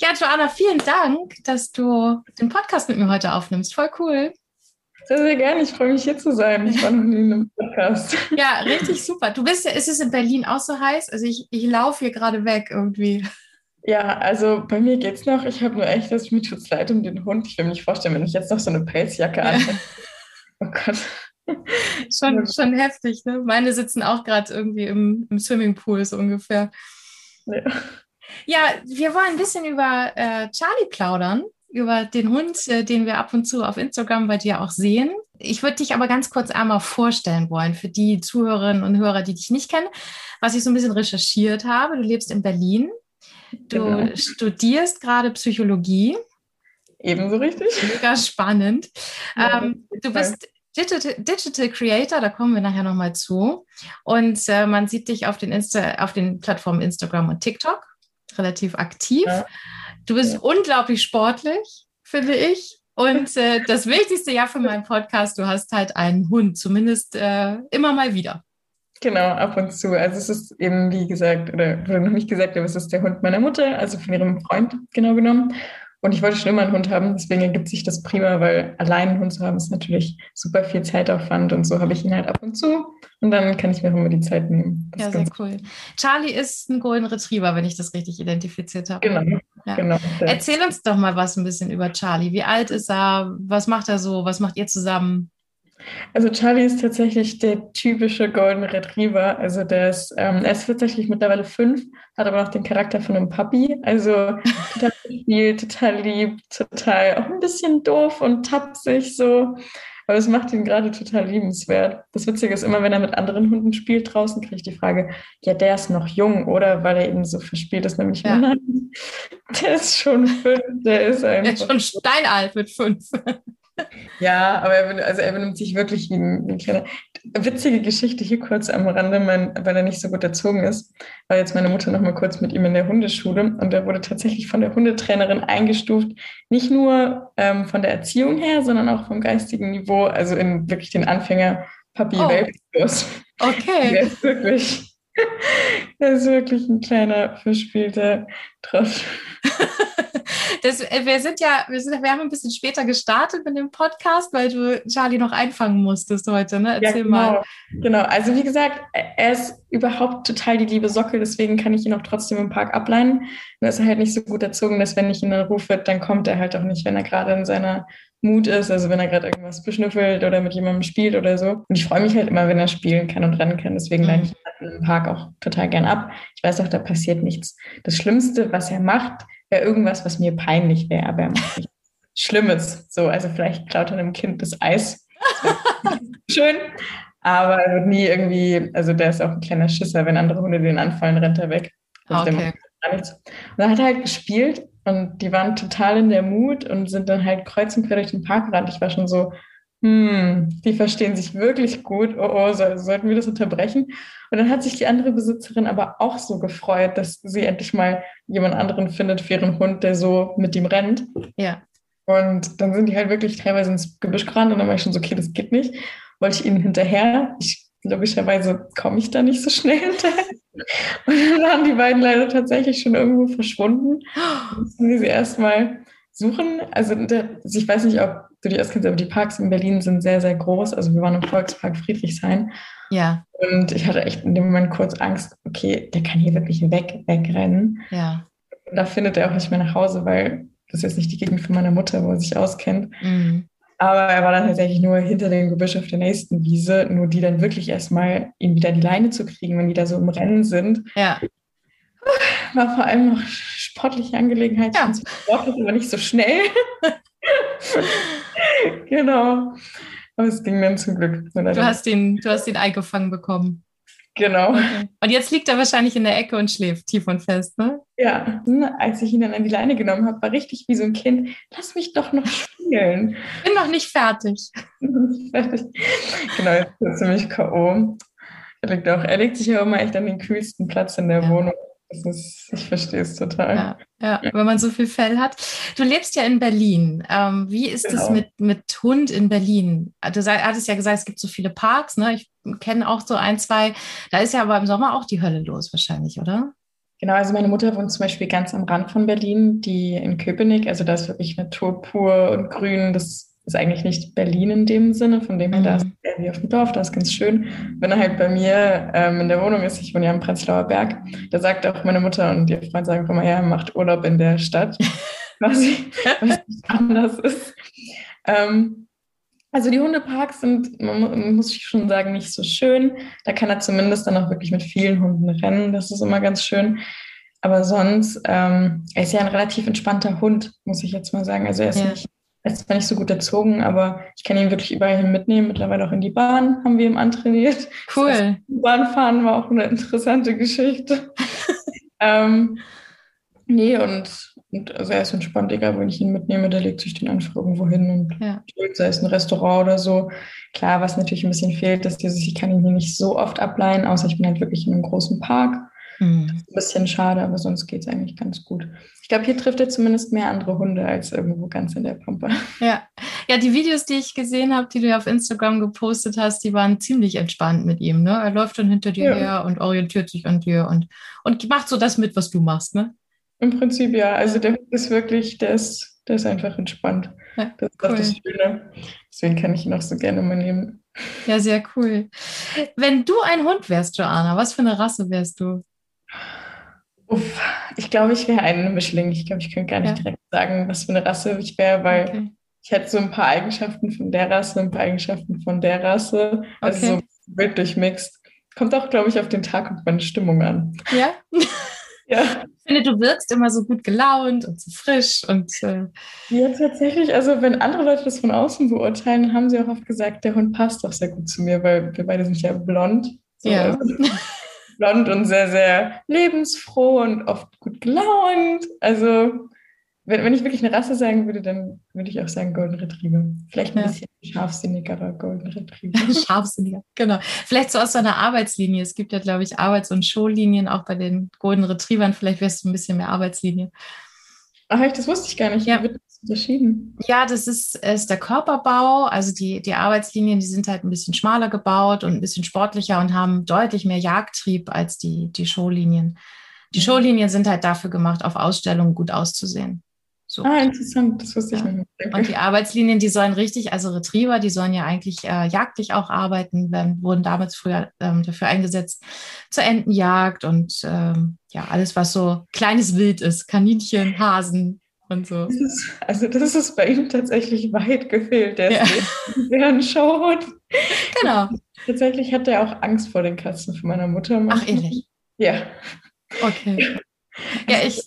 Ja, Joanna, vielen Dank, dass du den Podcast mit mir heute aufnimmst. Voll cool. Sehr, sehr gerne. Ich freue mich, hier zu sein. Ich war noch nie in einem Podcast. Ja, richtig super. Du bist ja, ist es in Berlin auch so heiß? Also ich, ich laufe hier gerade weg irgendwie. Ja, also bei mir geht's noch. Ich habe nur echt, dass mir tut's leid um den Hund. Ich will mir nicht vorstellen, wenn ich jetzt noch so eine Pelzjacke ja. anhänge. Oh Gott. schon, schon heftig, ne? Meine sitzen auch gerade irgendwie im, im Swimmingpool so ungefähr. Ja. Ja, wir wollen ein bisschen über äh, Charlie plaudern, über den Hund, äh, den wir ab und zu auf Instagram bei dir auch sehen. Ich würde dich aber ganz kurz einmal vorstellen wollen für die Zuhörerinnen und Hörer, die dich nicht kennen, was ich so ein bisschen recherchiert habe. Du lebst in Berlin. Du genau. studierst gerade Psychologie. Ebenso richtig. Mega spannend. Ja, ähm, du bist Digital, Digital, Creator, da kommen wir nachher nochmal zu. Und äh, man sieht dich auf den, Insta, auf den Plattformen Instagram und TikTok relativ aktiv. Ja. Du bist ja. unglaublich sportlich, finde ich. Und äh, das Wichtigste ja für meinen Podcast, du hast halt einen Hund, zumindest äh, immer mal wieder. Genau, ab und zu. Also es ist eben, wie gesagt, oder wurde noch nicht gesagt, aber es ist der Hund meiner Mutter, also von ihrem Freund genau genommen. Und ich wollte schon immer einen Hund haben, deswegen ergibt sich das prima, weil allein einen Hund zu haben ist natürlich super viel Zeitaufwand und so habe ich ihn halt ab und zu und dann kann ich mir auch immer die Zeit nehmen. Das ja, sehr cool. Charlie ist ein Golden Retriever, wenn ich das richtig identifiziert habe. Genau, ja. genau. Erzähl uns doch mal was ein bisschen über Charlie. Wie alt ist er? Was macht er so? Was macht ihr zusammen? Also Charlie ist tatsächlich der typische Golden Retriever. Also der ist, ähm, er ist tatsächlich mittlerweile fünf, hat aber noch den Charakter von einem Puppy. Also total gespielt, total lieb, total auch ein bisschen doof und tapsig so. Aber es macht ihn gerade total liebenswert. Das Witzige ist immer, wenn er mit anderen Hunden spielt draußen, kriege ich die Frage, ja, der ist noch jung, oder? Weil er eben so verspielt ist, nämlich ja. nein, der ist schon fünf, der ist einfach. Der ist schon steinalt mit fünf. Ja, aber er, also er benimmt sich wirklich wie ein, wie ein kleiner. Witzige Geschichte hier kurz am Rande, mein, weil er nicht so gut erzogen ist, war jetzt meine Mutter noch mal kurz mit ihm in der Hundeschule und er wurde tatsächlich von der Hundetrainerin eingestuft, nicht nur ähm, von der Erziehung her, sondern auch vom geistigen Niveau, also in wirklich den Anfänger Papi oh. Welpenkurs. Okay. Der ist wirklich, der ist wirklich ein kleiner verspielter Trottel. Das, äh, wir sind ja, wir, sind, wir haben ein bisschen später gestartet mit dem Podcast, weil du Charlie noch einfangen musstest heute, ne? Erzähl ja, genau. mal. Genau, also wie gesagt, er ist überhaupt total die liebe Sockel, deswegen kann ich ihn auch trotzdem im Park ableihen. Und ist er halt nicht so gut erzogen, dass wenn ich ihn dann rufe, dann kommt er halt auch nicht, wenn er gerade in seiner Mut ist, also wenn er gerade irgendwas beschnüffelt oder mit jemandem spielt oder so. Und ich freue mich halt immer, wenn er spielen kann und rennen kann. Deswegen leine ich ihn im Park auch total gern ab. Ich weiß auch, da passiert nichts. Das Schlimmste, was er macht, wäre irgendwas, was mir peinlich wäre, aber er macht nichts Schlimmes. So, also vielleicht klaut er einem Kind das Eis. Schön. Aber er wird nie irgendwie, also der ist auch ein kleiner Schisser, wenn andere Hunde den anfallen, rennt er weg. Also okay. Und dann hat er halt gespielt und die waren total in der Mut und sind dann halt kreuz und quer durch den Park gerannt. Ich war schon so, hm, die verstehen sich wirklich gut. Oh, oh, so, sollten wir das unterbrechen? Und dann hat sich die andere Besitzerin aber auch so gefreut, dass sie endlich mal jemand anderen findet für ihren Hund, der so mit ihm rennt. Ja. Und dann sind die halt wirklich teilweise ins Gebüsch gerannt und dann war ich schon so, okay, das geht nicht. Wollte ich ihnen hinterher. Ich, logischerweise komme ich da nicht so schnell hinterher. Und dann waren die beiden leider tatsächlich schon irgendwo verschwunden. Mussten wir sie erstmal suchen. Also der, ich weiß nicht, ob du die auskennst, aber die Parks in Berlin sind sehr, sehr groß. Also wir waren im Volkspark Friedrichshain. Ja. Und ich hatte echt in dem Moment kurz Angst, okay, der kann hier wirklich weg, wegrennen. Ja. Und da findet er auch nicht mehr nach Hause, weil das ist jetzt nicht die Gegend von meiner Mutter, wo er sich auskennt. Mhm. Aber er war dann tatsächlich nur hinter dem Gebüsch auf der nächsten Wiese, nur die dann wirklich erstmal ihn wieder die Leine zu kriegen, wenn die da so im Rennen sind. Ja. War vor allem noch sportliche Angelegenheit. Ja. Sportlich, aber nicht so schnell. genau. Aber es ging dann zum Glück. Du hast, den, du hast den eingefangen bekommen. Genau. Okay. Und jetzt liegt er wahrscheinlich in der Ecke und schläft tief und fest, ne? Ja, als ich ihn dann an die Leine genommen habe, war richtig wie so ein Kind, lass mich doch noch spielen. Bin noch nicht fertig. genau, jetzt ist er ziemlich K.O. Er legt, auch, er legt sich ja immer echt an den kühlsten Platz in der ja. Wohnung. Ist, ich verstehe es total. Ja, ja, wenn man so viel Fell hat. Du lebst ja in Berlin. Ähm, wie ist es genau. mit, mit Hund in Berlin? Du hattest ja gesagt, es gibt so viele Parks. Ne? Ich kenne auch so ein, zwei. Da ist ja aber im Sommer auch die Hölle los wahrscheinlich, oder? Genau, also meine Mutter wohnt zum Beispiel ganz am Rand von Berlin, die in Köpenick. Also da ist wirklich Natur pur und grün. Das ist eigentlich nicht Berlin in dem Sinne, von dem her, mhm. da ist mhm. eher wie auf dem Dorf, da ist ganz schön. Wenn er halt bei mir ähm, in der Wohnung ist, ich wohne ja am Prenzlauer Berg, da sagt auch meine Mutter und ihr Freund sagen immer, ja, macht Urlaub in der Stadt, was nicht anders ist. Ähm, also die Hundeparks sind, man muss ich schon sagen, nicht so schön. Da kann er zumindest dann auch wirklich mit vielen Hunden rennen. Das ist immer ganz schön. Aber sonst, ähm, er ist ja ein relativ entspannter Hund, muss ich jetzt mal sagen. Also er ist ja. nicht er ist zwar nicht so gut erzogen, aber ich kann ihn wirklich überall hin mitnehmen. Mittlerweile auch in die Bahn haben wir ihm antrainiert. Cool. Das Bahnfahren war auch eine interessante Geschichte. ähm, nee, und, und also er ist entspannt, egal wenn ich ihn mitnehme, der legt sich den einfach irgendwo hin und ja. sei es ein Restaurant oder so. Klar, was natürlich ein bisschen fehlt, ist dieses, ich kann ihn hier nicht so oft ableihen, außer ich bin halt wirklich in einem großen Park. Mhm. Ein bisschen schade, aber sonst geht es eigentlich ganz gut. Ich glaube, hier trifft er zumindest mehr andere Hunde als irgendwo ganz in der Pampa. Ja, ja die Videos, die ich gesehen habe, die du auf Instagram gepostet hast, die waren ziemlich entspannt mit ihm. Ne? Er läuft dann hinter dir ja. her und orientiert sich an dir und, und macht so das mit, was du machst. Ne? Im Prinzip ja. Also der Hund ist wirklich, der ist, der ist einfach entspannt. Ja, das ist cool. auch das Schöne. Deswegen kann ich ihn auch so gerne mal nehmen. Ja, sehr cool. Wenn du ein Hund wärst, Joanna, was für eine Rasse wärst du? Uff, ich glaube, ich wäre ein Mischling. Ich glaube, ich könnte gar nicht ja. direkt sagen, was für eine Rasse ich wäre, weil okay. ich hätte so ein paar Eigenschaften von der Rasse, ein paar Eigenschaften von der Rasse. Also okay. so wild durchmixt. Kommt auch, glaube ich, auf den Tag und meine Stimmung an. Ja. ja. Ich finde, du wirkst immer so gut gelaunt und so frisch und. Äh ja, tatsächlich. Also, wenn andere Leute das von außen beurteilen, haben sie auch oft gesagt, der Hund passt doch sehr gut zu mir, weil wir beide sind ja blond. So, ja. Also blond und sehr, sehr lebensfroh und oft gut gelaunt. Also, wenn, wenn ich wirklich eine Rasse sagen würde, dann würde ich auch sagen Golden Retriever. Vielleicht ein ja. bisschen scharfsinnigerer Golden Retriever. Scharfsinniger, genau. Vielleicht so aus so einer Arbeitslinie. Es gibt ja, glaube ich, Arbeits- und Showlinien auch bei den Golden Retrievern. Vielleicht wärst du ein bisschen mehr Arbeitslinie. Ach, das wusste ich gar nicht. Ja. Wie wird das unterschieden? Ja, das ist, ist der Körperbau. Also die, die Arbeitslinien, die sind halt ein bisschen schmaler gebaut und ein bisschen sportlicher und haben deutlich mehr Jagdtrieb als die, die Showlinien. Die. Showlinien sind halt dafür gemacht, auf Ausstellungen gut auszusehen. So. Ah, interessant, das wusste ich ja. nicht. Und die Arbeitslinien, die sollen richtig, also Retriever, die sollen ja eigentlich äh, jagdlich auch arbeiten, werden, wurden damals früher ähm, dafür eingesetzt zur Entenjagd und ähm, ja, alles, was so kleines Wild ist, Kaninchen, Hasen und so. Das ist, also das ist bei ihm tatsächlich weit gefehlt, der ja. Bären schaut. Genau. Tatsächlich hat er auch Angst vor den Katzen von meiner Mutter. Ach, ehrlich? Ja. Okay. Ja, ich,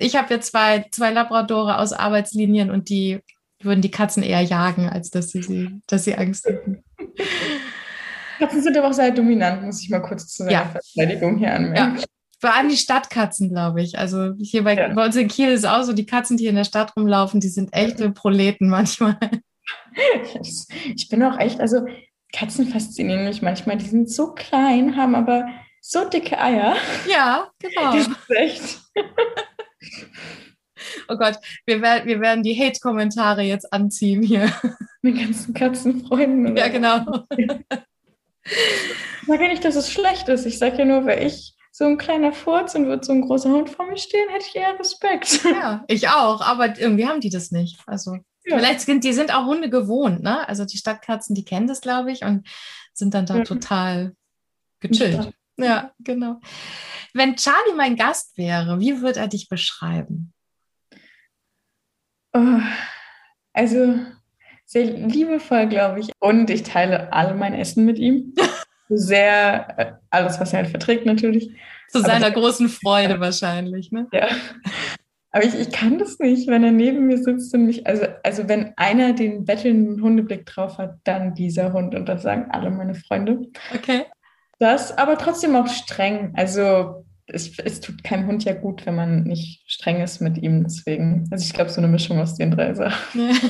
ich habe ja zwei, zwei Labradore aus Arbeitslinien und die würden die Katzen eher jagen, als dass sie, sie, dass sie Angst hätten. Katzen sind aber auch sehr dominant, muss ich mal kurz zu seiner ja. Verteidigung hier anmerken. Ja. Vor allem die Stadtkatzen, glaube ich. Also hier bei, ja. bei uns in Kiel ist es auch so, die Katzen, die in der Stadt rumlaufen, die sind echte Proleten manchmal. Ich bin auch echt, also Katzen faszinieren mich manchmal. Die sind so klein, haben aber so dicke Eier. Ja, genau. Das ist echt. Oh Gott, wir, werden, wir werden die Hate-Kommentare jetzt anziehen hier. Mit ganzen Katzenfreunden. Ja, genau. Ich sage ja nicht, dass es schlecht ist. Ich sage ja nur, weil ich so ein kleiner Furz und wird so ein großer Hund vor mir stehen, hätte ich eher Respekt. Ja, ich auch, aber irgendwie haben die das nicht. Also ja. vielleicht sind die sind auch Hunde gewohnt, ne? Also die Stadtkatzen, die kennen das, glaube ich, und sind dann da ja. total gechillt. Ja, genau. Wenn Charlie mein Gast wäre, wie würde er dich beschreiben? Oh, also sehr liebevoll, glaube ich. Und ich teile all mein Essen mit ihm. Sehr, äh, alles, was er halt verträgt, natürlich. Zu seiner Aber, großen Freude wahrscheinlich, ne? Ja. Aber ich, ich kann das nicht, wenn er neben mir sitzt und mich, also, also wenn einer den bettelnden Hundeblick drauf hat, dann dieser Hund. Und das sagen alle meine Freunde. Okay. Das, aber trotzdem auch streng. Also es, es, tut keinem Hund ja gut, wenn man nicht streng ist mit ihm. Deswegen, also ich glaube, so eine Mischung aus den drei Sachen.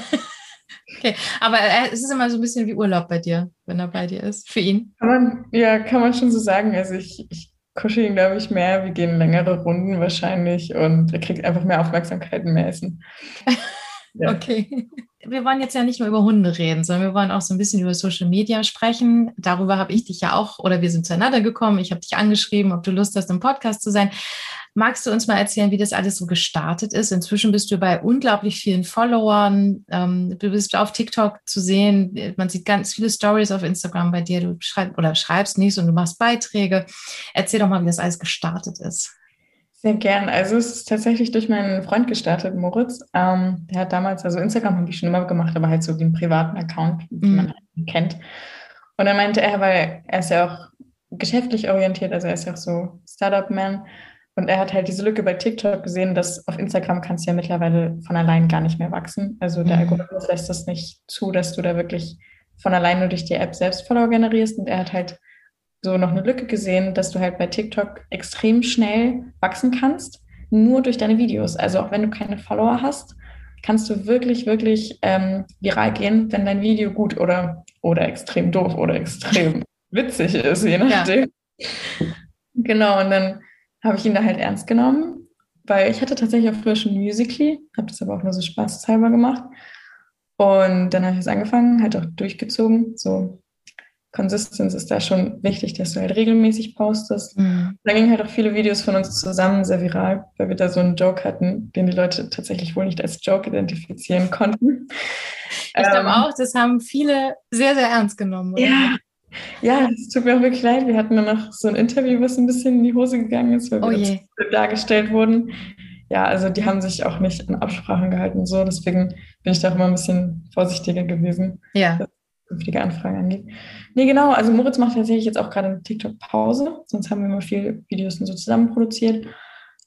Okay, aber es ist immer so ein bisschen wie Urlaub bei dir, wenn er bei dir ist, für ihn. Kann man, ja, kann man schon so sagen. Also ich, ich kuschel ihn, glaube ich, mehr. Wir gehen längere Runden wahrscheinlich und er kriegt einfach mehr Aufmerksamkeit und mehr Essen. Ja. Okay. Wir wollen jetzt ja nicht nur über Hunde reden, sondern wir wollen auch so ein bisschen über Social Media sprechen. Darüber habe ich dich ja auch, oder wir sind zueinander gekommen. Ich habe dich angeschrieben, ob du Lust hast, im Podcast zu sein. Magst du uns mal erzählen, wie das alles so gestartet ist? Inzwischen bist du bei unglaublich vielen Followern. Ähm, du bist auf TikTok zu sehen. Man sieht ganz viele Stories auf Instagram bei dir. Du schreibst oder schreibst nichts und du machst Beiträge. Erzähl doch mal, wie das alles gestartet ist. Sehr gern. Also es ist tatsächlich durch meinen Freund gestartet, Moritz. Ähm, der hat damals, also Instagram habe ich schon immer gemacht, aber halt so den privaten Account, den mhm. man halt kennt. Und dann meinte er, weil er ist ja auch geschäftlich orientiert, also er ist ja auch so Startup-Man. Und er hat halt diese Lücke bei TikTok gesehen, dass auf Instagram kannst du ja mittlerweile von allein gar nicht mehr wachsen. Also der mhm. Algorithmus lässt das nicht zu, dass du da wirklich von allein nur durch die App selbst Follower generierst. Und er hat halt so noch eine Lücke gesehen, dass du halt bei TikTok extrem schnell wachsen kannst, nur durch deine Videos. Also auch wenn du keine Follower hast, kannst du wirklich, wirklich ähm, viral gehen, wenn dein Video gut oder, oder extrem doof oder extrem witzig ist, je nachdem. Ja. Genau, und dann habe ich ihn da halt ernst genommen, weil ich hatte tatsächlich auch früher schon Musically, habe das aber auch nur so spaßhalber gemacht. Und dann habe ich es angefangen, halt auch durchgezogen, so Consistenz ist da schon wichtig, dass du halt regelmäßig postest. Mhm. Da gingen halt auch viele Videos von uns zusammen sehr viral, weil wir da so einen Joke hatten, den die Leute tatsächlich wohl nicht als Joke identifizieren konnten. Ich ähm, glaube auch, das haben viele sehr, sehr ernst genommen. Oder? Ja. Ja, es tut mir auch wirklich leid. Wir hatten dann noch so ein Interview, was ein bisschen in die Hose gegangen ist, weil oh wir dargestellt wurden. Ja, also die haben sich auch nicht an Absprachen gehalten so. Deswegen bin ich da auch immer ein bisschen vorsichtiger gewesen. Ja künftige Anfragen angeht. Nee, genau. Also Moritz macht tatsächlich jetzt auch gerade eine TikTok-Pause. Sonst haben wir immer viele Videos so zusammen produziert.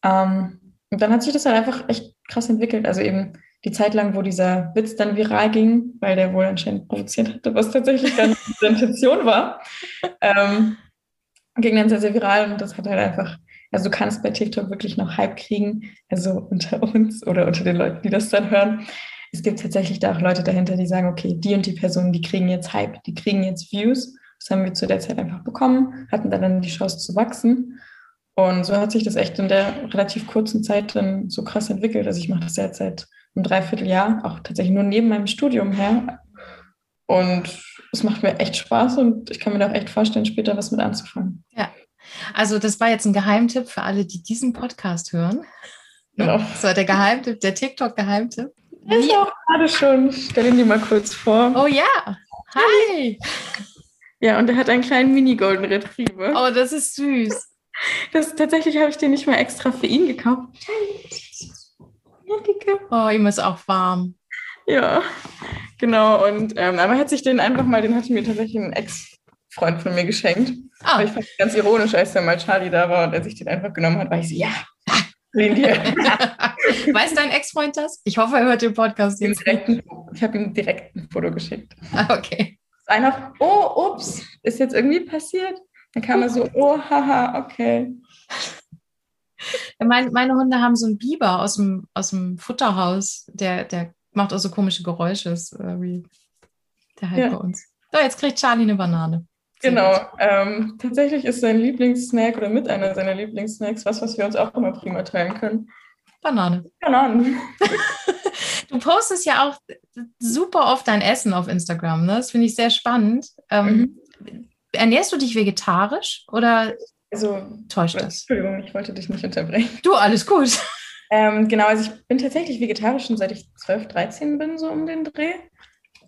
Ähm, und dann hat sich das halt einfach echt krass entwickelt. Also eben die Zeit lang, wo dieser Witz dann viral ging, weil der wohl anscheinend provoziert hatte, was tatsächlich nicht die Intention war, ähm, ging dann sehr, sehr viral und das hat halt einfach, also du kannst bei TikTok wirklich noch Hype kriegen, also unter uns oder unter den Leuten, die das dann hören es gibt tatsächlich da auch Leute dahinter, die sagen, okay, die und die Personen, die kriegen jetzt Hype, die kriegen jetzt Views. Das haben wir zu der Zeit einfach bekommen, hatten da dann die Chance zu wachsen. Und so hat sich das echt in der relativ kurzen Zeit dann so krass entwickelt. Also ich mache das jetzt seit einem Dreivierteljahr, auch tatsächlich nur neben meinem Studium her. Und es macht mir echt Spaß und ich kann mir da auch echt vorstellen, später was mit anzufangen. Ja, also das war jetzt ein Geheimtipp für alle, die diesen Podcast hören. Genau. Das war der Geheimtipp, der TikTok-Geheimtipp. Ist auch gerade schon. Stell ihn dir mal kurz vor. Oh ja. Hi. Ja, und er hat einen kleinen Mini-Golden Retriever. Oh, das ist süß. Das, tatsächlich habe ich den nicht mal extra für ihn gekauft. Oh, ihm ist auch warm. Ja, genau. Und ähm, aber er hat sich den einfach mal, den hatte mir tatsächlich ein Ex-Freund von mir geschenkt. Oh. Ich fand es ganz ironisch, als dann mal Charlie da war und er sich den einfach genommen hat, weil ich so, ja, Weiß dein Ex-Freund das? Ich hoffe, er hört den Podcast jetzt. ich habe ihm direkt ein Foto geschickt. Ah, okay. Einer, oh, ups, ist jetzt irgendwie passiert? Dann kam er so, oh, haha, okay. Meine, meine Hunde haben so einen Biber aus dem, aus dem Futterhaus, der, der macht auch so komische Geräusche, äh, wie der halt ja. bei uns. So, jetzt kriegt Charlie eine Banane. Genau. Ähm, tatsächlich ist sein Lieblingssnack oder mit einer seiner Lieblingssnacks was, was wir uns auch immer prima teilen können. Banane. Bananen. du postest ja auch super oft dein Essen auf Instagram. Ne? Das finde ich sehr spannend. Ähm, mhm. Ernährst du dich vegetarisch oder also, täuscht das? Entschuldigung, ich wollte dich nicht unterbrechen. Du, alles gut. Ähm, genau, also ich bin tatsächlich vegetarisch schon seit ich 12, 13 bin, so um den Dreh.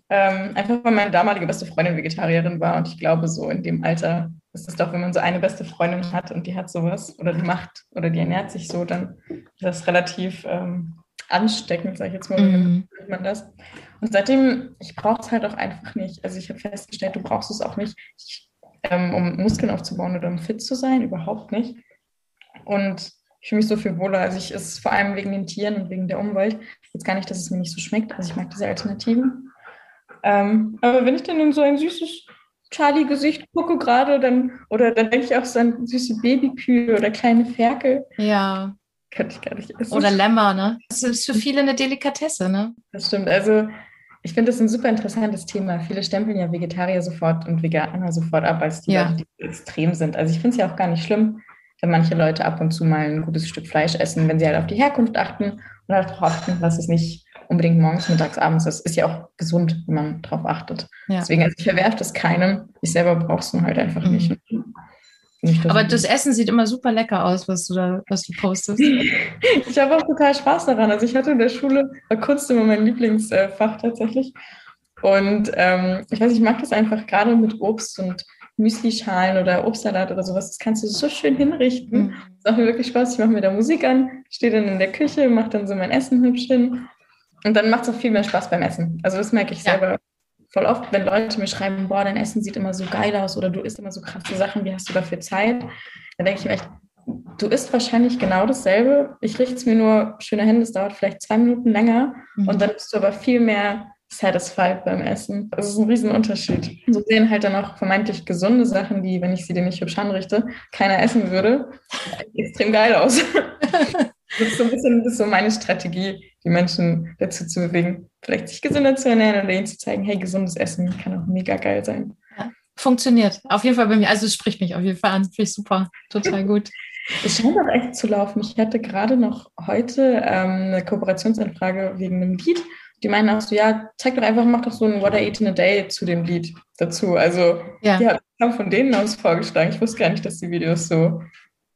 Ähm, einfach weil meine damalige beste Freundin Vegetarierin war und ich glaube, so in dem Alter ist es doch, wenn man so eine beste Freundin hat und die hat sowas oder die macht oder die ernährt sich so, dann ist das relativ ähm, ansteckend, sage ich jetzt mal, mhm. wie man das. Und seitdem, ich brauche es halt auch einfach nicht. Also ich habe festgestellt, du brauchst es auch nicht, ähm, um Muskeln aufzubauen oder um fit zu sein, überhaupt nicht. Und ich fühle mich so viel wohler. Also ich ist vor allem wegen den Tieren und wegen der Umwelt. Jetzt gar nicht, dass es mir nicht so schmeckt. Also ich mag diese Alternativen. Ähm, aber wenn ich dann in so ein süßes Charlie-Gesicht gucke gerade, dann, oder dann denke ich auch so an süße Babykühe oder kleine Ferkel. Ja. Könnte ich gar nicht essen. Oder Lämmer, ne? Das ist für viele eine Delikatesse, ne? Das stimmt. Also ich finde das ein super interessantes Thema. Viele stempeln ja Vegetarier sofort und Veganer sofort ab, als die, ja. Leute, die extrem sind. Also ich finde es ja auch gar nicht schlimm, wenn manche Leute ab und zu mal ein gutes Stück Fleisch essen, wenn sie halt auf die Herkunft achten und halt darauf achten, dass es nicht unbedingt morgens, mittags, abends ist. Ist ja auch gesund, wenn man darauf achtet. Ja. Deswegen, also ich verwerfe das keinem. Ich selber brauche es nur halt einfach mhm. nicht. Nicht, Aber das Essen sieht immer super lecker aus, was du da, was du postest. ich habe auch total Spaß daran. Also ich hatte in der Schule war Kunst immer mein Lieblingsfach tatsächlich. Und ähm, ich weiß, ich mag das einfach gerade mit Obst und Müslischalen oder Obstsalat oder sowas. Das kannst du so schön hinrichten. Mhm. Das macht mir wirklich Spaß. Ich mache mir da Musik an, stehe dann in der Küche, mache dann so mein Essen hübsch hin. Und dann macht es auch viel mehr Spaß beim Essen. Also das merke ich ja. selber voll oft, wenn Leute mir schreiben, boah, dein Essen sieht immer so geil aus oder du isst immer so krasse Sachen, wie hast du dafür Zeit? Dann denke ich mir echt, du isst wahrscheinlich genau dasselbe. Ich richte es mir nur schöner hin, das dauert vielleicht zwei Minuten länger mhm. und dann bist du aber viel mehr satisfied beim Essen. Das ist ein Riesenunterschied. So sehen halt dann auch vermeintlich gesunde Sachen, die, wenn ich sie dir nicht hübsch anrichte, keiner essen würde, extrem geil aus. Das ist so ein bisschen das ist so meine Strategie, die Menschen dazu zu bewegen, vielleicht sich gesünder zu ernähren oder ihnen zu zeigen, hey, gesundes Essen kann auch mega geil sein. Ja, funktioniert. Auf jeden Fall bei mir. Also es spricht mich auf jeden Fall an. Finde ich super. Total gut. Es scheint auch echt zu laufen. Ich hatte gerade noch heute ähm, eine Kooperationsanfrage wegen einem Lied. Die meinen auch so, ja, zeig doch einfach, mach doch so ein What I Eat in a Day zu dem Lied dazu. Also ja. die haben von denen aus vorgeschlagen. Ich wusste gar nicht, dass die Videos so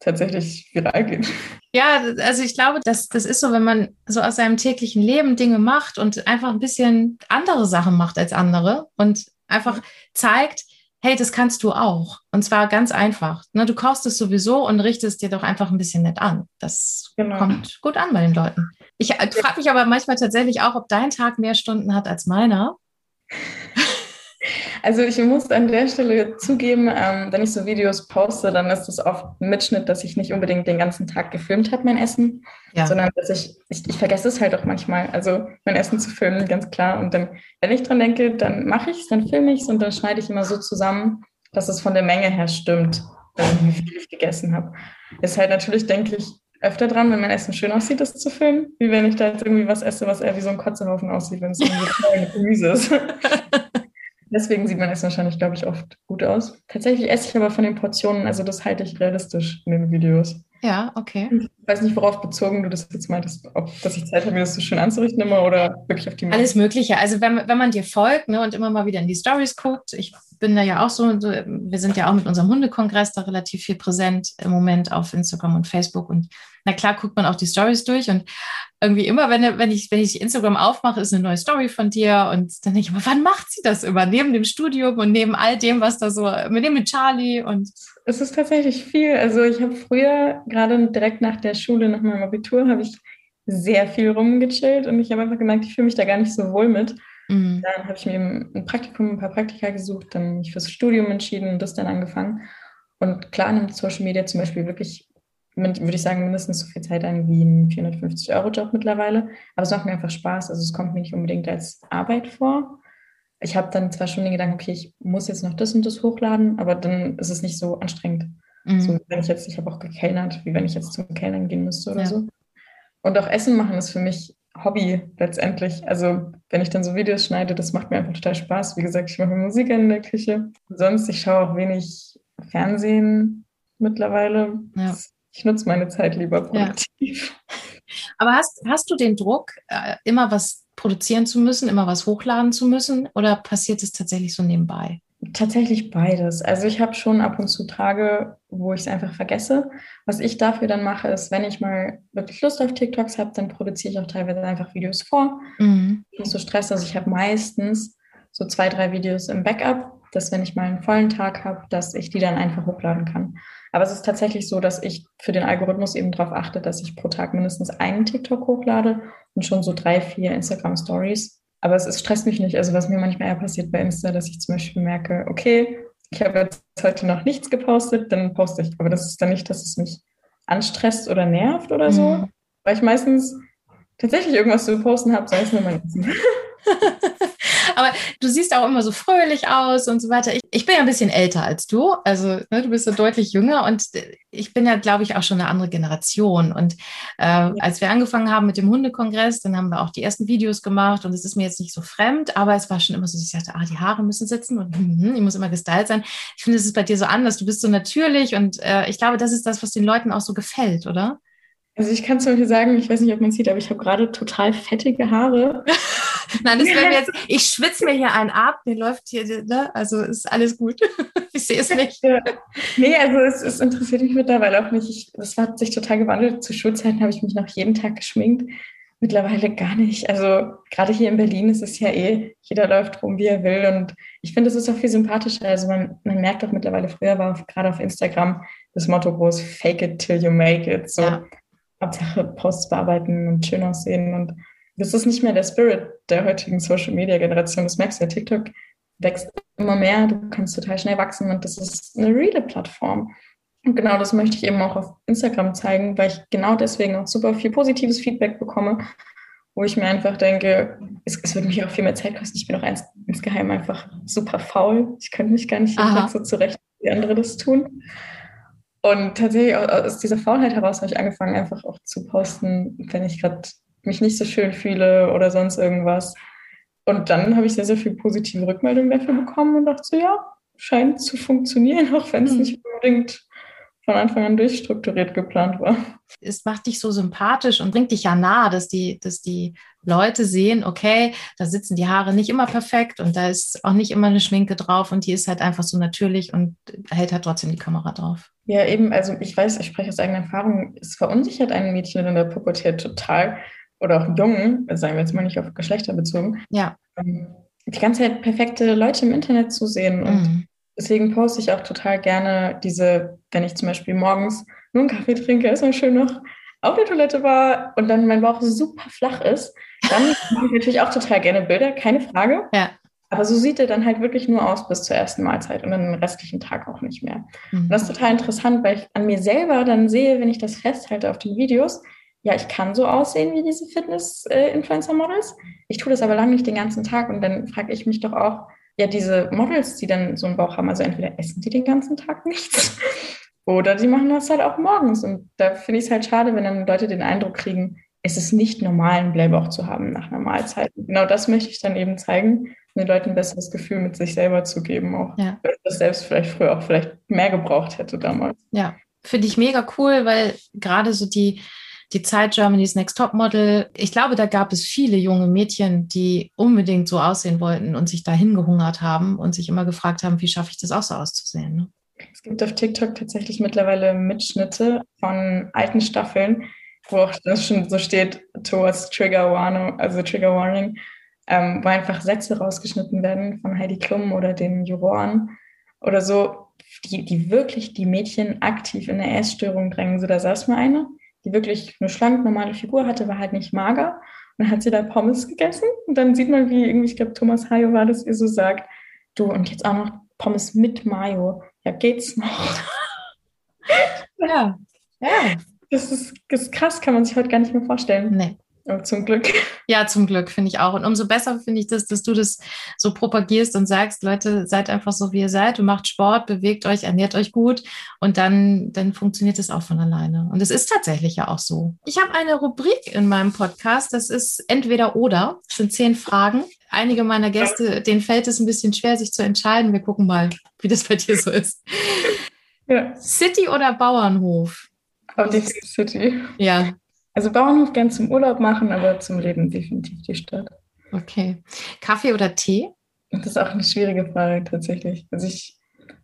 tatsächlich viral gehen. Ja, also ich glaube, das, das ist so, wenn man so aus seinem täglichen Leben Dinge macht und einfach ein bisschen andere Sachen macht als andere und einfach zeigt, hey, das kannst du auch. Und zwar ganz einfach. Ne, du kaufst es sowieso und richtest dir doch einfach ein bisschen nett an. Das genau. kommt gut an bei den Leuten. Ich äh, frage mich aber manchmal tatsächlich auch, ob dein Tag mehr Stunden hat als meiner. Also ich muss an der Stelle zugeben, ähm, wenn ich so Videos poste, dann ist das oft ein Mitschnitt, dass ich nicht unbedingt den ganzen Tag gefilmt habe, mein Essen, ja. sondern dass ich, ich, ich vergesse es halt auch manchmal, also mein Essen zu filmen, ganz klar. Und dann, wenn ich dran denke, dann mache ich es, dann filme ich es und dann schneide ich immer so zusammen, dass es von der Menge her stimmt, wie viel ich gegessen habe. Ist halt natürlich, denke ich, öfter dran, wenn mein Essen schön aussieht, das zu filmen, wie wenn ich da jetzt irgendwie was esse, was eher wie so ein Kotzehaufen aussieht, wenn es irgendwie Gemüse ist. Deswegen sieht man es wahrscheinlich, glaube ich, oft gut aus. Tatsächlich esse ich aber von den Portionen, also das halte ich realistisch in den Videos. Ja, okay. Ich weiß nicht, worauf bezogen du das jetzt meintest, ob dass ich Zeit habe, mir das so schön anzurichten immer oder wirklich auf die Macht. Alles Mögliche. Also wenn, wenn man dir folgt ne, und immer mal wieder in die Stories guckt, ich bin da ja auch so, wir sind ja auch mit unserem Hundekongress da relativ viel präsent im Moment auf Instagram und Facebook und na klar guckt man auch die Stories durch und irgendwie immer, wenn, wenn, ich, wenn ich Instagram aufmache, ist eine neue Story von dir und dann denke ich immer, wann macht sie das immer? Neben dem Studium und neben all dem, was da so, mit dem mit Charlie und. Es ist tatsächlich viel. Also ich habe früher, gerade direkt nach der Schule, nach meinem Abitur, habe ich sehr viel rumgechillt und ich habe einfach gemerkt, ich fühle mich da gar nicht so wohl mit. Mhm. Dann habe ich mir ein Praktikum, ein paar Praktika gesucht, dann mich fürs Studium entschieden und das dann angefangen. Und klar nimmt Social Media zum Beispiel wirklich würde ich sagen, mindestens so viel Zeit ein wie ein 450-Euro-Job mittlerweile. Aber es macht mir einfach Spaß. Also es kommt mir nicht unbedingt als Arbeit vor. Ich habe dann zwar schon den Gedanken, okay, ich muss jetzt noch das und das hochladen, aber dann ist es nicht so anstrengend. Mhm. So, wenn ich jetzt, ich habe auch gekellnert, wie wenn ich jetzt zum Kellnern gehen müsste oder ja. so. Und auch Essen machen ist für mich Hobby letztendlich. Also wenn ich dann so Videos schneide, das macht mir einfach total Spaß. Wie gesagt, ich mache Musik in der Küche. Sonst, ich schaue auch wenig Fernsehen mittlerweile. Ja. Ich nutze meine Zeit lieber produktiv. Ja. Aber hast, hast du den Druck, äh, immer was produzieren zu müssen, immer was hochladen zu müssen oder passiert es tatsächlich so nebenbei? Tatsächlich beides. Also ich habe schon ab und zu Tage, wo ich es einfach vergesse. Was ich dafür dann mache, ist, wenn ich mal wirklich Lust auf TikToks habe, dann produziere ich auch teilweise einfach Videos vor. Mhm. Nicht so Stress. Also ich habe meistens so zwei, drei Videos im Backup, dass wenn ich mal einen vollen Tag habe, dass ich die dann einfach hochladen kann. Aber es ist tatsächlich so, dass ich für den Algorithmus eben darauf achte, dass ich pro Tag mindestens einen TikTok hochlade und schon so drei, vier Instagram Stories. Aber es, es stresst mich nicht. Also was mir manchmal eher passiert bei Insta, dass ich zum Beispiel merke, okay, ich habe jetzt heute noch nichts gepostet, dann poste ich. Aber das ist dann nicht, dass es mich anstresst oder nervt oder so. Mhm. Weil ich meistens tatsächlich irgendwas zu posten habe, sei es nur mein Essen. Aber du siehst auch immer so fröhlich aus und so weiter. Ich, ich bin ja ein bisschen älter als du. Also ne, du bist so deutlich jünger und ich bin ja, glaube ich, auch schon eine andere Generation. Und äh, ja. als wir angefangen haben mit dem Hundekongress, dann haben wir auch die ersten Videos gemacht und es ist mir jetzt nicht so fremd, aber es war schon immer so, ich dachte, ah, die Haare müssen sitzen und hm, ich muss immer gestylt sein. Ich finde, es ist bei dir so anders. Du bist so natürlich und äh, ich glaube, das ist das, was den Leuten auch so gefällt, oder? Also ich kann zum Beispiel sagen, ich weiß nicht, ob man sieht, aber ich habe gerade total fettige Haare. Nein, das wäre jetzt, ich schwitze mir hier einen ab, mir läuft hier, ne? also ist alles gut. ich sehe es nicht. Ja. Nee, also es, es, interessiert mich mittlerweile auch nicht. Ich, das hat sich total gewandelt. Zu Schulzeiten habe ich mich noch jeden Tag geschminkt. Mittlerweile gar nicht. Also gerade hier in Berlin ist es ja eh, jeder läuft rum, wie er will. Und ich finde, es ist auch viel sympathischer. Also man, man merkt auch mittlerweile, früher war gerade auf Instagram das Motto groß, fake it till you make it. So. Ja. Hauptsache Posts bearbeiten und schön aussehen. Und das ist nicht mehr der Spirit der heutigen Social Media Generation. Das merkst du ja, TikTok wächst immer mehr, du kannst total schnell wachsen und das ist eine reale Plattform. Und genau das möchte ich eben auch auf Instagram zeigen, weil ich genau deswegen auch super viel positives Feedback bekomme, wo ich mir einfach denke, es, es würde mich auch viel mehr Zeit kosten. Ich bin auch eins, insgeheim einfach super faul. Ich könnte mich gar nicht jeden Tag so zurecht, wie andere das tun. Und tatsächlich aus dieser Faulheit heraus habe ich angefangen, einfach auch zu posten, wenn ich gerade mich nicht so schön fühle oder sonst irgendwas. Und dann habe ich sehr, sehr viel positive Rückmeldungen dafür bekommen und dachte so, ja, scheint zu funktionieren, auch wenn es mhm. nicht unbedingt von Anfang an durchstrukturiert geplant war. Es macht dich so sympathisch und bringt dich ja nah, dass die, dass die Leute sehen, okay, da sitzen die Haare nicht immer perfekt und da ist auch nicht immer eine Schminke drauf und die ist halt einfach so natürlich und hält halt trotzdem die Kamera drauf. Ja, eben, also ich weiß, ich spreche aus eigener Erfahrung, es verunsichert ein Mädchen in der Pubertät total oder auch Jungen, sagen wir jetzt mal nicht auf Geschlechter bezogen. Ja. Ähm, die ganze Zeit perfekte Leute im Internet zu sehen und mhm. Deswegen poste ich auch total gerne diese, wenn ich zum Beispiel morgens nur einen Kaffee trinke, erstmal schön noch auf der Toilette war und dann mein Bauch super flach ist, dann mache ich natürlich auch total gerne Bilder, keine Frage. Ja. Aber so sieht er dann halt wirklich nur aus bis zur ersten Mahlzeit und dann den restlichen Tag auch nicht mehr. Mhm. Und das ist total interessant, weil ich an mir selber dann sehe, wenn ich das festhalte auf den Videos, ja, ich kann so aussehen wie diese Fitness-Influencer-Models. Ich tue das aber lange nicht den ganzen Tag und dann frage ich mich doch auch, ja, diese Models, die dann so einen Bauch haben, also entweder essen die den ganzen Tag nichts oder die machen das halt auch morgens. Und da finde ich es halt schade, wenn dann Leute den Eindruck kriegen, es ist nicht normal, einen Blähbauch zu haben nach einer Mahlzeit. Und genau das möchte ich dann eben zeigen, den Leuten ein besseres Gefühl mit sich selber zu geben, auch ja. wenn ich das selbst vielleicht früher auch vielleicht mehr gebraucht hätte damals. Ja, finde ich mega cool, weil gerade so die die Zeit Germany's Next Top Model. Ich glaube, da gab es viele junge Mädchen, die unbedingt so aussehen wollten und sich dahin gehungert haben und sich immer gefragt haben, wie schaffe ich das auch so auszusehen. Ne? Es gibt auf TikTok tatsächlich mittlerweile Mitschnitte von alten Staffeln, wo auch das schon so steht, towards Trigger Warning, also Trigger Warning, ähm, wo einfach Sätze rausgeschnitten werden von Heidi Klum oder den Juroren oder so, die, die wirklich die Mädchen aktiv in eine Essstörung drängen. So, da saß mal eine, die wirklich eine schlank normale Figur hatte, war halt nicht mager. Und dann hat sie da Pommes gegessen. Und dann sieht man, wie irgendwie, ich glaube, Thomas Hayo war das, ihr so sagt, du, und jetzt auch noch Pommes mit Mayo. Ja, geht's noch? ja, ja. Das ist, das ist krass, kann man sich heute gar nicht mehr vorstellen. Nee. Aber zum Glück. Ja, zum Glück, finde ich auch. Und umso besser finde ich das, dass du das so propagierst und sagst, Leute, seid einfach so, wie ihr seid und macht Sport, bewegt euch, ernährt euch gut und dann, dann funktioniert es auch von alleine. Und es ist tatsächlich ja auch so. Ich habe eine Rubrik in meinem Podcast, das ist entweder oder. Das sind zehn Fragen. Einige meiner Gäste, denen fällt es ein bisschen schwer, sich zu entscheiden. Wir gucken mal, wie das bei dir so ist. Ja. City oder Bauernhof? Auf die City. Ja, also Bauernhof gern zum Urlaub machen, aber zum Leben definitiv die Stadt. Okay. Kaffee oder Tee? Das ist auch eine schwierige Frage tatsächlich. Also ich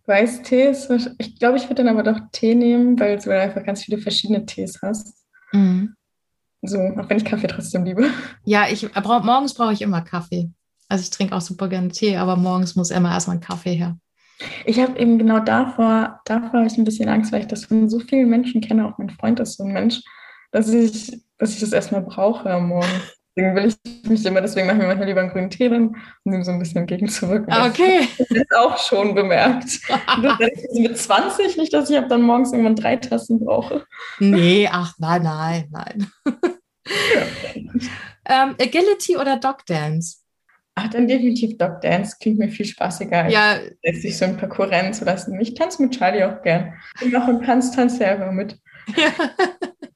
weiß, Tee ist, ich glaube, ich würde dann aber doch Tee nehmen, weil du einfach ganz viele verschiedene Tees hast. Mhm. So, auch wenn ich Kaffee trotzdem liebe. Ja, ich brauch, morgens brauche ich immer Kaffee. Also ich trinke auch super gerne Tee, aber morgens muss immer erstmal ein Kaffee her. Ich habe eben genau davor, davor habe ich ein bisschen Angst, weil ich das von so vielen Menschen kenne. Auch mein Freund ist so ein Mensch dass ich, dass ich das erstmal brauche am Morgen. Deswegen will ich mich immer, deswegen mache ich mir manchmal lieber einen grünen Tee dann und nehme so ein bisschen entgegenzuwirken. Ah, okay. Das ist auch schon bemerkt. mit 20 nicht, dass ich dann morgens irgendwann drei Tassen brauche. Nee, ach nein, nein, nein. ähm, Agility oder Dog Dance? Ach, dann definitiv Dog Dance. Klingt mir viel spaßiger, ja. als sich so ein Parcours rennen zu lassen. Ich tanze mit Charlie auch gern. Ich mache und tanze, tanze selber mit. Ja.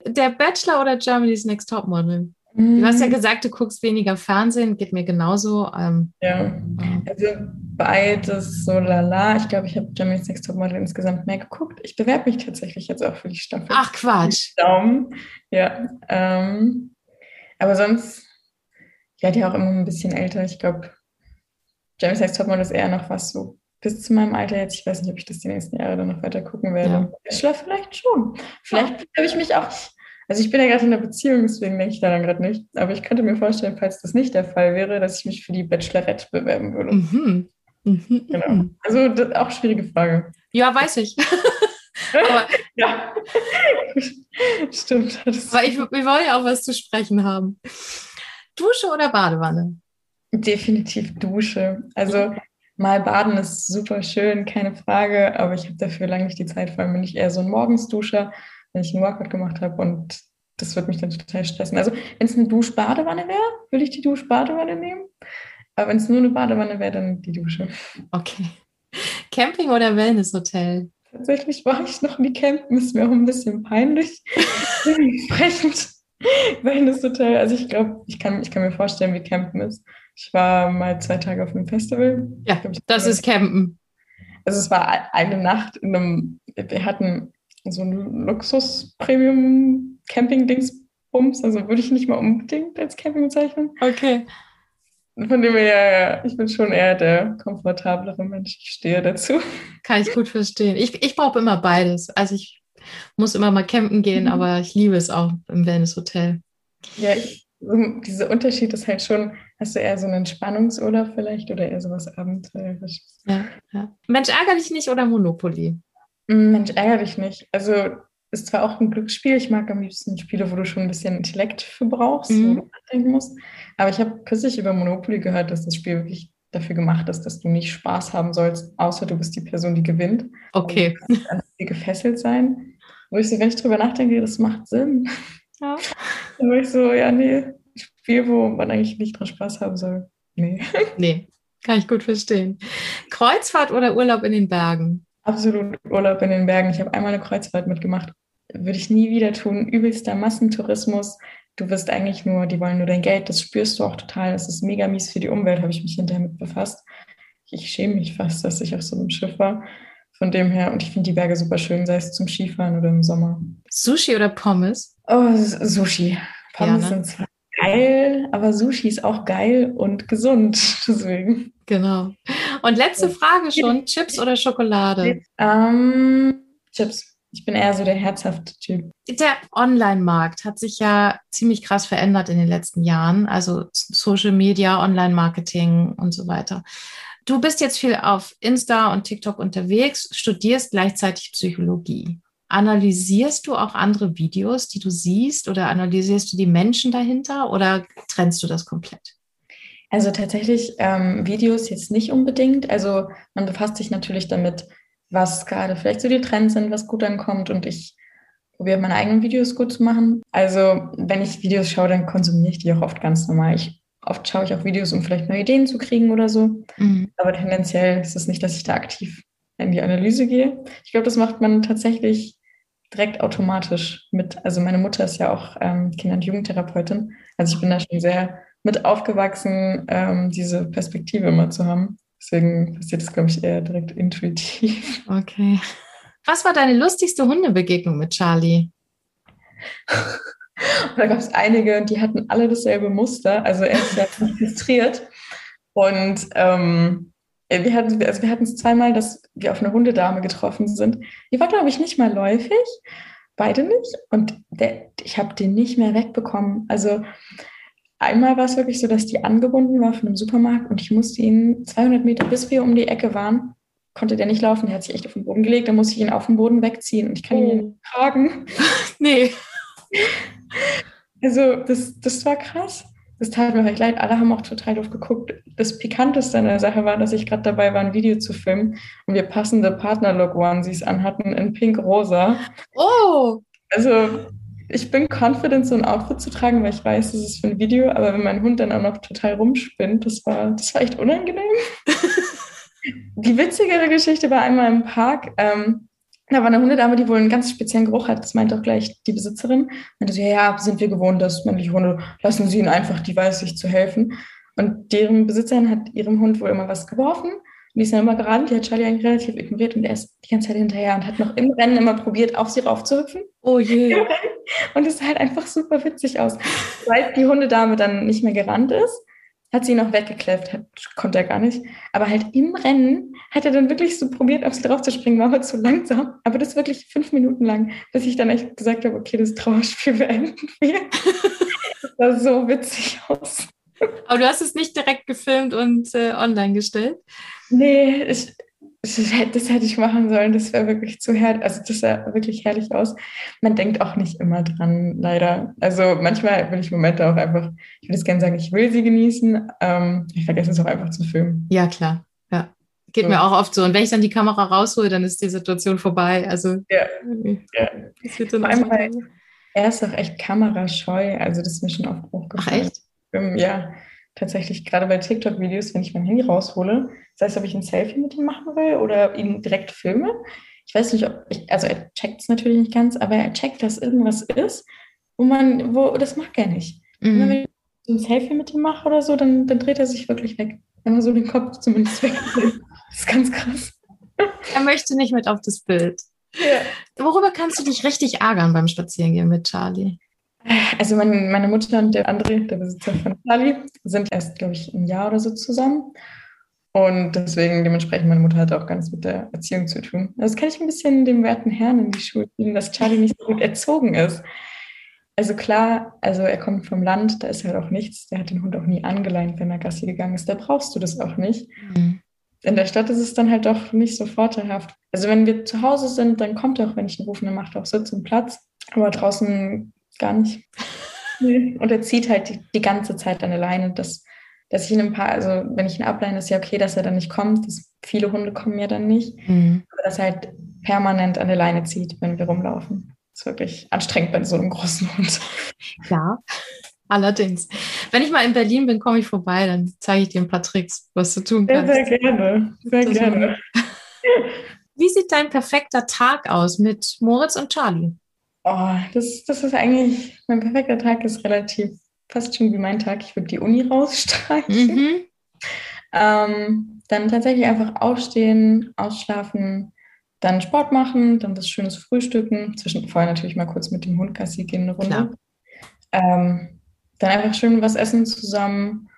Der Bachelor oder Germany's Next Topmodel? Du hast ja mhm. gesagt, du guckst weniger Fernsehen, geht mir genauso. Ähm, ja, also beides so lala. Ich glaube, ich habe Germany's Next Topmodel insgesamt mehr geguckt. Ich bewerbe mich tatsächlich jetzt auch für die Staffel. Ach Quatsch. Daumen. Ja. Ähm, aber sonst, ja, die auch immer ein bisschen älter. Ich glaube, Germany's Next Topmodel ist eher noch was so bis zu meinem Alter jetzt. Ich weiß nicht, ob ich das die nächsten Jahre dann noch weiter gucken werde. Ja. Bachelor vielleicht schon. Vielleicht habe ich mich auch also ich bin ja gerade in einer Beziehung, deswegen denke ich daran gerade nicht. Aber ich könnte mir vorstellen, falls das nicht der Fall wäre, dass ich mich für die Bachelorette bewerben würde. Mhm. Mhm. Genau. Mhm. Also das, auch schwierige Frage. Ja, weiß ich. Aber, ja. Stimmt. Weil ich, wir wollen ja auch was zu sprechen haben. Dusche oder Badewanne? Definitiv Dusche. Also mal baden ist super schön, keine Frage, aber ich habe dafür lange nicht die Zeit, vor allem bin ich eher so ein Morgensduscher wenn ich einen Workout gemacht habe und das wird mich dann total stressen. Also wenn es eine Duschbadewanne wäre, würde ich die Duschbadewanne nehmen. Aber wenn es nur eine Badewanne wäre, dann die Dusche. Okay. Camping oder Wellnesshotel? Tatsächlich war ich noch nie campen, ist mir auch ein bisschen peinlich. Dementsprechend Wellnesshotel. Also ich glaube, ich kann, ich kann mir vorstellen, wie campen ist. Ich war mal zwei Tage auf einem Festival. Ja, glaub, das ist campen. Also es war eine Nacht in einem, wir hatten so ein Luxus-Premium-Camping-Dingsbums. Also würde ich nicht mal unbedingt als Camping bezeichnen. Okay. Von dem her, ja, ich bin schon eher der komfortablere Mensch. Ich stehe dazu. Kann ich gut verstehen. Ich, ich brauche immer beides. Also ich muss immer mal campen gehen, mhm. aber ich liebe es auch im Wellness-Hotel. Ja, ich, dieser Unterschied ist halt schon, hast du eher so einen Entspannungsurlaub vielleicht oder eher sowas Abenteuerisches? Ja, ja. Mensch, ärger dich nicht oder Monopoly? Mm, Mensch, ärgere dich nicht. Also ist zwar auch ein Glücksspiel, ich mag am liebsten Spiele, wo du schon ein bisschen Intellekt für brauchst, mhm. wo du nachdenken musst. Aber ich habe kürzlich über Monopoly gehört, dass das Spiel wirklich dafür gemacht ist, dass du nicht Spaß haben sollst, außer du bist die Person, die gewinnt. Okay. Und du kannst dir gefesselt sein. Wo ich so, wenn ich drüber nachdenke, das macht Sinn. Ja. Dann war ich so, ja, nee, Spiel, wo man eigentlich nicht dran Spaß haben soll. Nee. Nee, kann ich gut verstehen. Kreuzfahrt oder Urlaub in den Bergen? Absolut Urlaub in den Bergen. Ich habe einmal eine Kreuzfahrt mitgemacht. Würde ich nie wieder tun. Übelster Massentourismus. Du wirst eigentlich nur, die wollen nur dein Geld. Das spürst du auch total. Das ist mega mies für die Umwelt, habe ich mich hinterher mit befasst. Ich schäme mich fast, dass ich auf so einem Schiff war. Von dem her, und ich finde die Berge super schön, sei es zum Skifahren oder im Sommer. Sushi oder Pommes? Oh, Sushi. Pommes ja, ne? sind zwar geil, aber Sushi ist auch geil und gesund. Deswegen. Genau. Und letzte Frage schon: Chips oder Schokolade? Ähm, Chips. Ich bin eher so der herzhafte Typ. Der Online-Markt hat sich ja ziemlich krass verändert in den letzten Jahren. Also Social Media, Online-Marketing und so weiter. Du bist jetzt viel auf Insta und TikTok unterwegs, studierst gleichzeitig Psychologie. Analysierst du auch andere Videos, die du siehst oder analysierst du die Menschen dahinter oder trennst du das komplett? Also tatsächlich ähm, Videos jetzt nicht unbedingt. Also man befasst sich natürlich damit, was gerade vielleicht so die Trends sind, was gut ankommt und ich probiere meine eigenen Videos gut zu machen. Also wenn ich Videos schaue, dann konsumiere ich die auch oft ganz normal. Ich, oft schaue ich auch Videos, um vielleicht neue Ideen zu kriegen oder so. Mhm. Aber tendenziell ist es nicht, dass ich da aktiv in die Analyse gehe. Ich glaube, das macht man tatsächlich direkt automatisch mit. Also meine Mutter ist ja auch ähm, Kinder- und Jugendtherapeutin. Also ich bin da schon sehr mit aufgewachsen, ähm, diese Perspektive immer zu haben. Deswegen passiert das, glaube ich, eher direkt intuitiv. Okay. Was war deine lustigste Hundebegegnung mit Charlie? da gab es einige, die hatten alle dasselbe Muster. Also er ist ja registriert. Und ähm, wir hatten also wir hatten es zweimal, dass wir auf eine Hundedame getroffen sind. Die war, glaube ich, nicht mal läufig. Beide nicht. Und der, ich habe den nicht mehr wegbekommen. Also einmal war es wirklich so, dass die angebunden war von einem Supermarkt und ich musste ihn 200 Meter, bis wir um die Ecke waren, konnte der nicht laufen. Der hat sich echt auf den Boden gelegt. Dann musste ich ihn auf den Boden wegziehen und ich kann oh. ihn nicht tragen. nee. Also das, das war krass das tat mir recht leid. Alle haben auch total doof geguckt. Das Pikanteste an der Sache war, dass ich gerade dabei war, ein Video zu filmen und wir passende Partnerlook-Onesies anhatten in pink-rosa. Oh! Also ich bin confident, so ein Outfit zu tragen, weil ich weiß, das ist für ein Video, aber wenn mein Hund dann auch noch total rumspinnt, das war, das war echt unangenehm. Die witzigere Geschichte war einmal im Park. Ähm, da war eine Hundedame, die wohl einen ganz speziellen Geruch hat. Das meint auch gleich die Besitzerin. Meinte so, ja, ja, sind wir gewohnt, dass männliche Hunde, lassen Sie ihn einfach, die weiß sich zu helfen. Und deren Besitzerin hat ihrem Hund wohl immer was geworfen. Und die ist dann immer gerannt, die hat Charlie eigentlich relativ ignoriert und er ist die ganze Zeit hinterher und hat noch im Rennen immer probiert, auf sie raufzuhüpfen. Oh je. Und es sah halt einfach super witzig aus. Weil die Hundedame dann nicht mehr gerannt ist, hat sie ihn auch weggekläfft, hat, konnte er gar nicht. Aber halt im Rennen hat er dann wirklich so probiert, auf sie draufzuspringen, war aber zu langsam. Aber das wirklich fünf Minuten lang, bis ich dann echt gesagt habe, okay, das Trauerspiel beenden wir. das sah so witzig aus. Aber du hast es nicht direkt gefilmt und äh, online gestellt? Nee, ich, das hätte ich machen sollen. Das wäre wirklich zu herrlich. Also das sah wirklich herrlich aus. Man denkt auch nicht immer dran, leider. Also manchmal will ich Momente auch einfach, ich würde es gerne sagen, ich will sie genießen. Ähm, ich vergesse es auch einfach zu filmen. Ja, klar. Ja. Geht so. mir auch oft so. Und wenn ich dann die Kamera raushole, dann ist die Situation vorbei. Also ja. ja. Das wird dann Vor allem, er ist auch echt kamerascheu. Also das ist mir schon oft aufgefallen. Ach echt? Ja tatsächlich gerade bei TikTok-Videos, wenn ich mein Handy raushole, sei es, ob ich ein Selfie mit ihm machen will oder ihn direkt filme. Ich weiß nicht, ob ich, also er checkt es natürlich nicht ganz, aber er checkt, dass irgendwas ist, wo man, wo, das mag er nicht. Mhm. wenn ich ein Selfie mit ihm mache oder so, dann, dann dreht er sich wirklich weg. Einmal so den Kopf zumindest weg. das ist ganz krass. Er möchte nicht mit auf das Bild. Ja. Worüber kannst du dich richtig ärgern beim Spazierengehen mit Charlie? Also mein, meine Mutter und der André, der Besitzer von Charlie, sind erst, glaube ich, ein Jahr oder so zusammen. Und deswegen dementsprechend, meine Mutter hat auch ganz mit der Erziehung zu tun. Das kann ich ein bisschen dem werten Herrn in die Schule geben, dass Charlie nicht so gut erzogen ist. Also klar, also er kommt vom Land, da ist halt auch nichts. Der hat den Hund auch nie angeleint, wenn er Gassi gegangen ist. Da brauchst du das auch nicht. Mhm. In der Stadt ist es dann halt doch nicht so vorteilhaft. Also wenn wir zu Hause sind, dann kommt er auch, wenn ich ihn rufe, dann macht er auch Sitz und Platz. Aber draußen gar nicht. Und er zieht halt die, die, ganze Zeit an der Leine. Dass, dass ich ihn ein paar, also wenn ich ihn ableine, ist ja okay, dass er dann nicht kommt. Das, viele Hunde kommen ja dann nicht. Mhm. Aber dass er halt permanent an der Leine zieht, wenn wir rumlaufen. Das ist wirklich anstrengend bei so einem großen Hund. Ja, allerdings. Wenn ich mal in Berlin bin, komme ich vorbei, dann zeige ich dir ein paar Tricks, was du tun kannst. Sehr, sehr gerne. Sehr das gerne. Wie sieht dein perfekter Tag aus mit Moritz und Charlie? Oh, das, das ist eigentlich, mein perfekter Tag ist relativ fast schon wie mein Tag. Ich würde die Uni rausstreichen. Mhm. Ähm, dann tatsächlich einfach aufstehen, ausschlafen, dann Sport machen, dann was Schönes frühstücken. Zwischen vorher natürlich mal kurz mit dem Hund Gassi gehen eine Runde. Ähm, dann einfach schön was essen zusammen.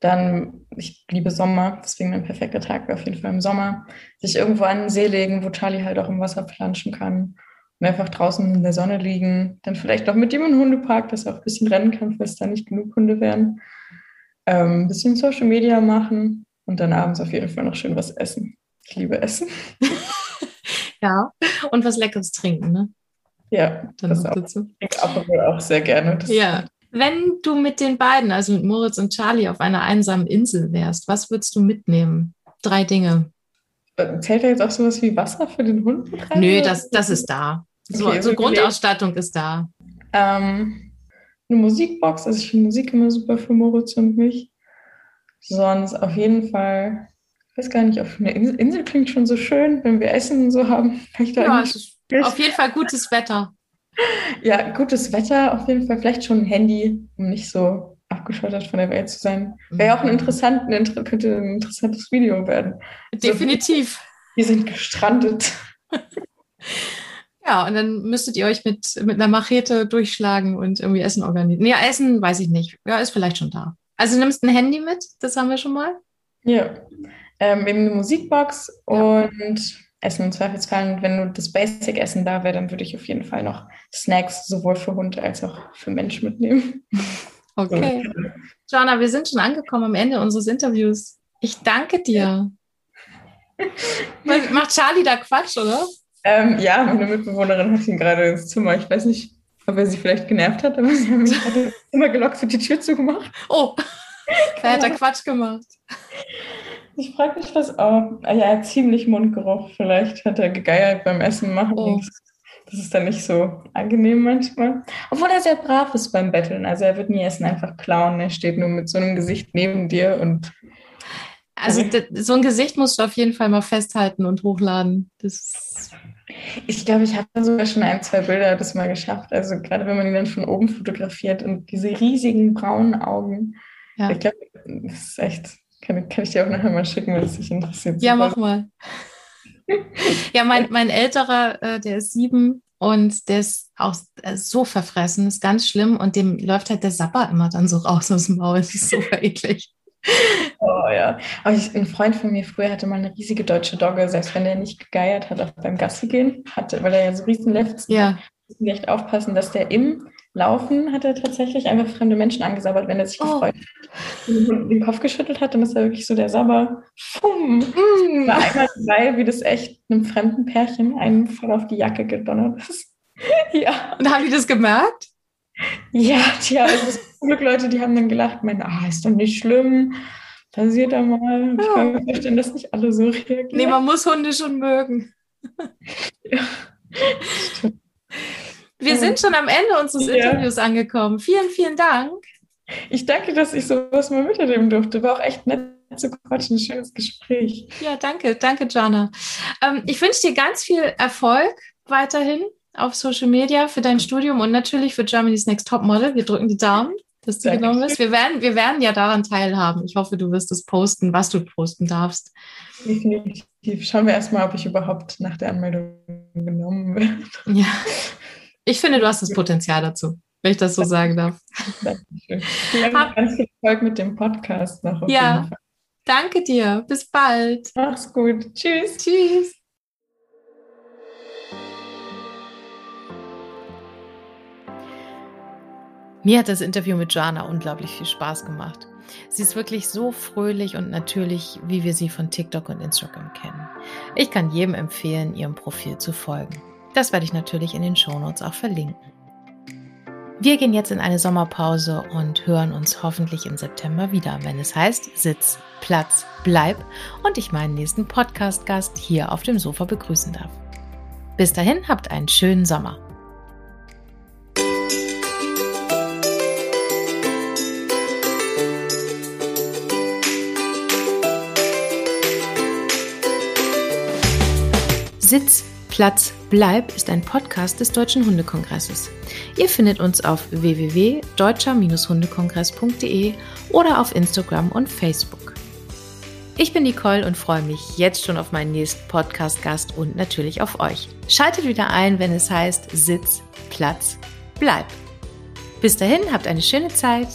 Dann, ich liebe Sommer, deswegen mein perfekter Tag wäre auf jeden Fall im Sommer. Sich irgendwo an den See legen, wo Charlie halt auch im Wasser planschen kann und einfach draußen in der Sonne liegen. Dann vielleicht noch mit ihm im Hundepark, dass er auch ein bisschen rennen kann, falls da nicht genug Hunde wären. Ähm, ein bisschen Social Media machen und dann abends auf jeden Fall noch schön was essen. Ich liebe Essen. ja, und was Leckeres trinken, ne? Ja, dann das auch. dazu. Ich auch sehr gerne. Das ja. Wenn du mit den beiden, also mit Moritz und Charlie, auf einer einsamen Insel wärst, was würdest du mitnehmen? Drei Dinge. Zählt da jetzt auch sowas wie Wasser für den Hund? Nö, das, das ist da. So, okay, so Grundausstattung ist da. Ähm, eine Musikbox, also ich finde Musik immer super für Moritz und mich. Sonst auf jeden Fall, ich weiß gar nicht, auf eine Insel, Insel klingt schon so schön, wenn wir Essen und so haben. ja, auf jeden Fall gutes Wetter. Ja, gutes Wetter, auf jeden Fall vielleicht schon ein Handy, um nicht so abgeschottet von der Welt zu sein. Wäre ja auch ein, interessant, ein, könnte ein interessantes Video werden. Definitiv. Wir sind gestrandet. Ja, und dann müsstet ihr euch mit, mit einer Machete durchschlagen und irgendwie Essen organisieren. Ja, Essen weiß ich nicht. Ja, ist vielleicht schon da. Also nimmst ein Handy mit, das haben wir schon mal. Ja, ähm, eben eine Musikbox ja. und Essen im Zweifelsfall. Und wenn nur das Basic-Essen da wäre, dann würde ich auf jeden Fall noch Snacks sowohl für Hund als auch für Mensch mitnehmen. Okay. So. Joanna, wir sind schon angekommen am Ende unseres Interviews. Ich danke dir. Macht Charlie da Quatsch, oder? Ähm, ja, meine Mitbewohnerin hat ihn gerade ins Zimmer. Ich weiß nicht, ob er sie vielleicht genervt hat, aber sie haben mich gerade immer gelockt und die Tür zugemacht. Oh, da hat er Quatsch gemacht. Ich frage mich, was. Oh, ja, ziemlich Mundgeruch. Vielleicht hat er gegeiert beim Essen machen. Oh. Das ist dann nicht so angenehm manchmal. Obwohl er sehr brav ist beim Betteln. Also er wird nie Essen einfach klauen. Er steht nur mit so einem Gesicht neben dir und. Also so ein Gesicht musst du auf jeden Fall mal festhalten und hochladen. Das ich glaube, ich habe sogar schon ein, zwei Bilder das mal geschafft. Also gerade wenn man ihn dann von oben fotografiert und diese riesigen braunen Augen. Ja. Ich glaube, das ist echt, kann, kann ich dir auch nachher mal schicken, wenn es dich interessiert. Ja, mach mal. Ja, mein, mein älterer, äh, der ist sieben und der ist auch äh, so verfressen, ist ganz schlimm und dem läuft halt der Sapper immer dann so raus aus dem Maul. Das ist super eklig. Oh ja. Aber ich, ein Freund von mir früher hatte mal eine riesige deutsche Dogge, selbst wenn er nicht gegeiert hat, auch beim Gassi gehen hatte, weil er ja so riesen Lefts ja. Echt aufpassen, dass der im Laufen hat er tatsächlich einfach fremde Menschen angesabbert, wenn er sich oh. gefreut hat. Und den Kopf geschüttelt hat, dann ist er wirklich so der Sabber. Fumm. Mm. War einmal dabei, wie das echt einem fremden Pärchen einen voll auf die Jacke gedonnert ist. ja. Und haben die das gemerkt? Ja, tja, also es zum Glück Leute, die haben dann gelacht, meinen, ah, ist doch nicht schlimm, passiert da mal. Ich kann mir vorstellen, dass nicht alle so reagieren. Nee, man muss Hunde schon mögen. ja, Wir sind schon am Ende unseres ja. Interviews angekommen. Vielen, vielen Dank. Ich danke, dass ich sowas mal miterleben durfte. War auch echt nett zu quatschen. Ein schönes Gespräch. Ja, danke. Danke, Jana. Ähm, ich wünsche dir ganz viel Erfolg weiterhin auf Social Media für dein Studium und natürlich für Germany's Next Top Model. Wir drücken die Daumen, dass du genommen wirst. Wir werden, wir werden ja daran teilhaben. Ich hoffe, du wirst es posten, was du posten darfst. Definitiv. Schauen wir erstmal, ob ich überhaupt nach der Anmeldung genommen werde. Ja. Ich finde, du hast das Potenzial dazu, wenn ich das so sagen darf. Dankeschön. Hab, ganz viel Erfolg mit dem Podcast noch. ja. Danke dir. Bis bald. Mach's gut. Tschüss. Tschüss. Mir hat das Interview mit Joanna unglaublich viel Spaß gemacht. Sie ist wirklich so fröhlich und natürlich, wie wir sie von TikTok und Instagram kennen. Ich kann jedem empfehlen, ihrem Profil zu folgen. Das werde ich natürlich in den Shownotes auch verlinken. Wir gehen jetzt in eine Sommerpause und hören uns hoffentlich im September wieder, wenn es heißt Sitz, Platz, Bleib und ich meinen nächsten Podcast-Gast hier auf dem Sofa begrüßen darf. Bis dahin habt einen schönen Sommer. Sitz, Platz, Bleib ist ein Podcast des Deutschen Hundekongresses. Ihr findet uns auf www.deutscher-hundekongress.de oder auf Instagram und Facebook. Ich bin Nicole und freue mich jetzt schon auf meinen nächsten Podcast-Gast und natürlich auf euch. Schaltet wieder ein, wenn es heißt Sitz, Platz, Bleib. Bis dahin, habt eine schöne Zeit.